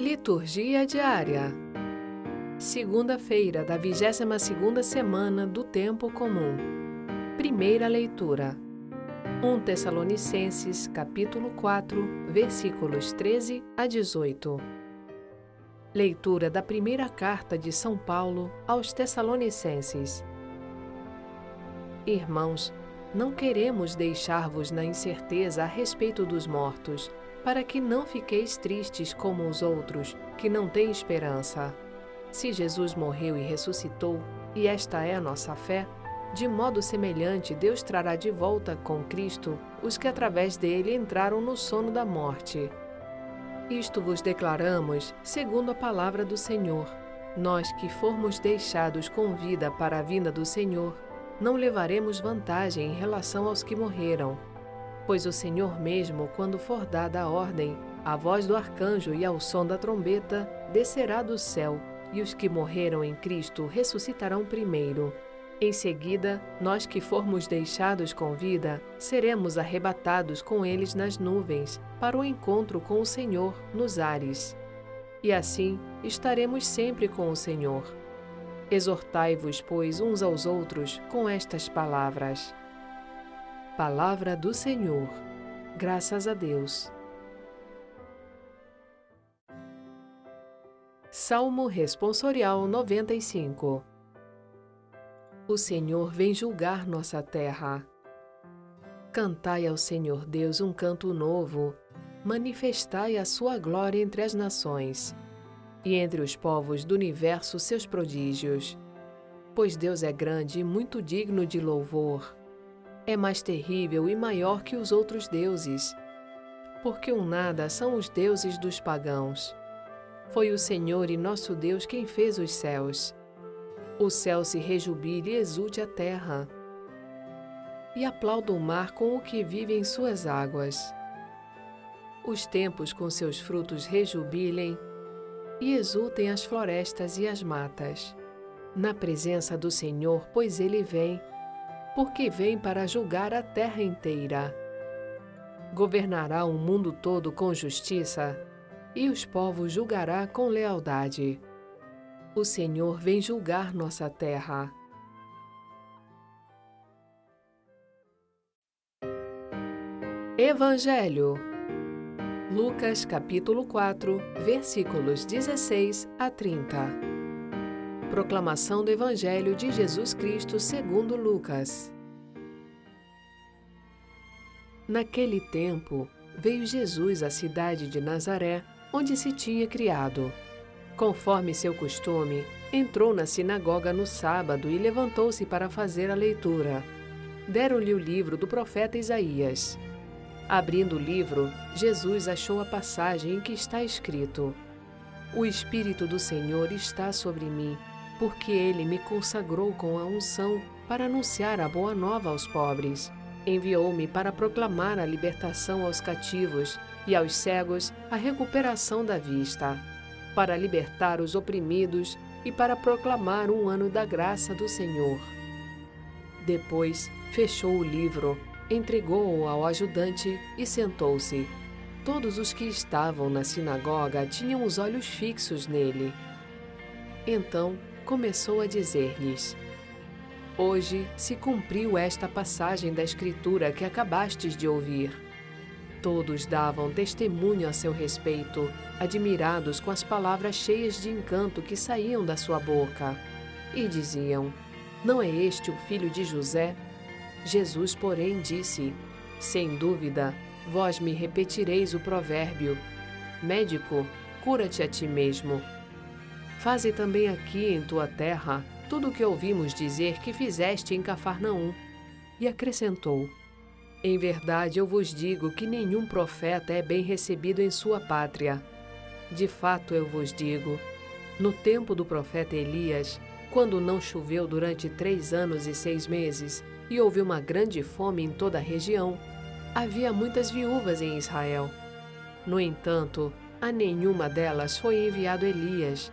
Liturgia diária. Segunda-feira da 22ª semana do tempo comum. Primeira leitura. 1 Tessalonicenses, capítulo 4, versículos 13 a 18. Leitura da primeira carta de São Paulo aos Tessalonicenses. Irmãos, não queremos deixar-vos na incerteza a respeito dos mortos, para que não fiqueis tristes como os outros, que não têm esperança. Se Jesus morreu e ressuscitou, e esta é a nossa fé, de modo semelhante Deus trará de volta com Cristo os que através dele entraram no sono da morte. Isto vos declaramos segundo a palavra do Senhor. Nós que formos deixados com vida para a vinda do Senhor, não levaremos vantagem em relação aos que morreram. Pois o Senhor mesmo, quando for dada a ordem, a voz do arcanjo e ao som da trombeta, descerá do céu, e os que morreram em Cristo ressuscitarão primeiro. Em seguida, nós que formos deixados com vida, seremos arrebatados com eles nas nuvens, para o encontro com o Senhor nos ares. E assim estaremos sempre com o Senhor. Exortai-vos, pois, uns aos outros com estas palavras. Palavra do Senhor. Graças a Deus. Salmo Responsorial 95 O Senhor vem julgar nossa terra. Cantai ao Senhor Deus um canto novo, manifestai a sua glória entre as nações e entre os povos do universo seus prodígios. Pois Deus é grande e muito digno de louvor. É mais terrível e maior que os outros deuses. Porque um nada são os deuses dos pagãos. Foi o Senhor e nosso Deus quem fez os céus. O céu se rejubile e exulte a terra. E aplauda o mar com o que vive em suas águas. Os tempos com seus frutos rejubilem e exultem as florestas e as matas. Na presença do Senhor, pois ele vem, porque vem para julgar a terra inteira. Governará o mundo todo com justiça, e os povos julgará com lealdade. O Senhor vem julgar nossa terra. Evangelho Lucas capítulo 4, versículos 16 a 30. Proclamação do Evangelho de Jesus Cristo segundo Lucas. Naquele tempo, veio Jesus à cidade de Nazaré, onde se tinha criado. Conforme seu costume, entrou na sinagoga no sábado e levantou-se para fazer a leitura. Deram-lhe o livro do profeta Isaías. Abrindo o livro, Jesus achou a passagem em que está escrito: O Espírito do Senhor está sobre mim, porque ele me consagrou com a unção para anunciar a boa nova aos pobres. Enviou-me para proclamar a libertação aos cativos e aos cegos a recuperação da vista, para libertar os oprimidos e para proclamar um ano da graça do Senhor. Depois fechou o livro entregou-o ao ajudante e sentou-se. Todos os que estavam na sinagoga tinham os olhos fixos nele. Então começou a dizer-lhes: Hoje se cumpriu esta passagem da Escritura que acabastes de ouvir. Todos davam testemunho a seu respeito, admirados com as palavras cheias de encanto que saíam da sua boca. E diziam: Não é este o filho de José? Jesus, porém, disse: Sem dúvida, vós me repetireis o provérbio: Médico, cura-te a ti mesmo. Faze também aqui em tua terra tudo o que ouvimos dizer que fizeste em Cafarnaum. E acrescentou: Em verdade eu vos digo que nenhum profeta é bem recebido em sua pátria. De fato eu vos digo: no tempo do profeta Elias, quando não choveu durante três anos e seis meses, e houve uma grande fome em toda a região, havia muitas viúvas em Israel. No entanto, a nenhuma delas foi enviado Elias,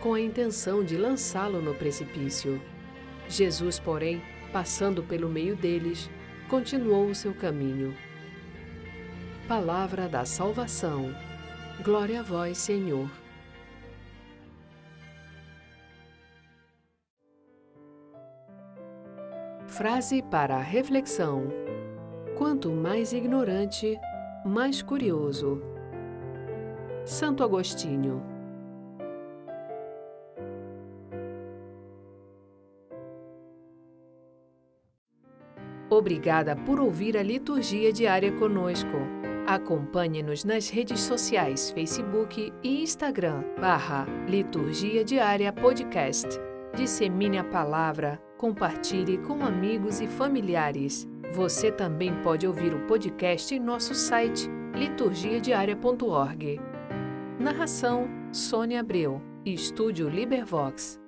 com a intenção de lançá-lo no precipício. Jesus, porém, passando pelo meio deles, continuou o seu caminho. Palavra da salvação. Glória a vós, Senhor. Frase para a reflexão: Quanto mais ignorante, mais curioso. Santo Agostinho. Obrigada por ouvir a liturgia diária conosco. Acompanhe-nos nas redes sociais Facebook e Instagram, barra Liturgia Diária Podcast. Dissemine a palavra, compartilhe com amigos e familiares. Você também pode ouvir o podcast em nosso site liturgiadiaria.org. Narração: Sônia Abreu. Estúdio Libervox.